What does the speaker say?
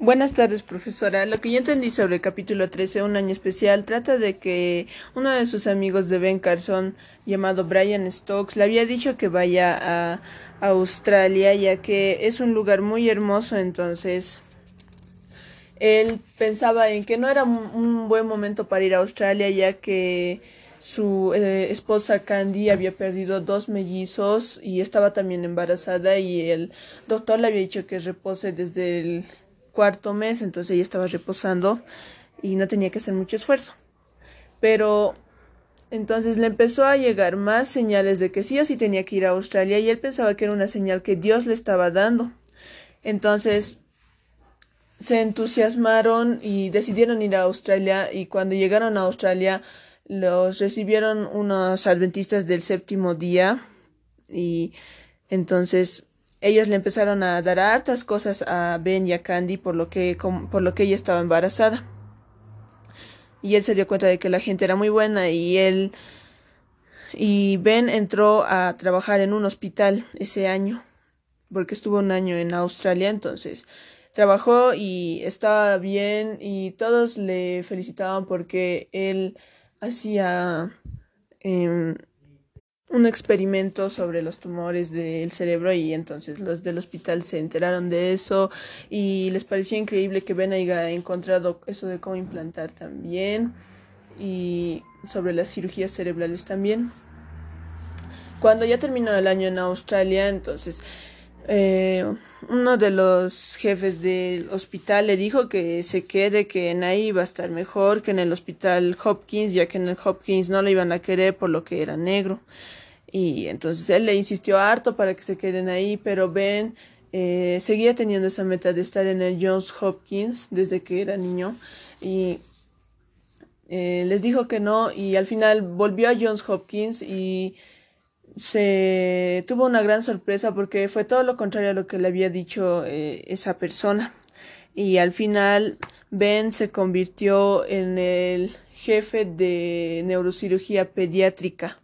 Buenas tardes, profesora. Lo que yo entendí sobre el capítulo 13, Un año especial, trata de que uno de sus amigos de Ben Carson, llamado Brian Stokes, le había dicho que vaya a Australia, ya que es un lugar muy hermoso, entonces él pensaba en que no era un buen momento para ir a Australia, ya que su eh, esposa Candy había perdido dos mellizos y estaba también embarazada y el doctor le había dicho que repose desde el cuarto mes, entonces ella estaba reposando y no tenía que hacer mucho esfuerzo. Pero entonces le empezó a llegar más señales de que sí o sí tenía que ir a Australia y él pensaba que era una señal que Dios le estaba dando. Entonces se entusiasmaron y decidieron ir a Australia y cuando llegaron a Australia los recibieron unos adventistas del séptimo día y entonces ellos le empezaron a dar hartas cosas a Ben y a Candy por lo que, por lo que ella estaba embarazada. Y él se dio cuenta de que la gente era muy buena y él y Ben entró a trabajar en un hospital ese año porque estuvo un año en Australia, entonces trabajó y estaba bien y todos le felicitaban porque él hacía eh, un experimento sobre los tumores del cerebro y entonces los del hospital se enteraron de eso y les pareció increíble que Ben haya encontrado eso de cómo implantar también y sobre las cirugías cerebrales también. Cuando ya terminó el año en Australia, entonces eh, uno de los jefes del hospital le dijo que se quede, que en ahí iba a estar mejor que en el hospital Hopkins, ya que en el Hopkins no lo iban a querer por lo que era negro. Y entonces él le insistió harto para que se queden ahí, pero Ben eh, seguía teniendo esa meta de estar en el Johns Hopkins desde que era niño y eh, les dijo que no y al final volvió a Johns Hopkins y se tuvo una gran sorpresa porque fue todo lo contrario a lo que le había dicho eh, esa persona. Y al final Ben se convirtió en el jefe de neurocirugía pediátrica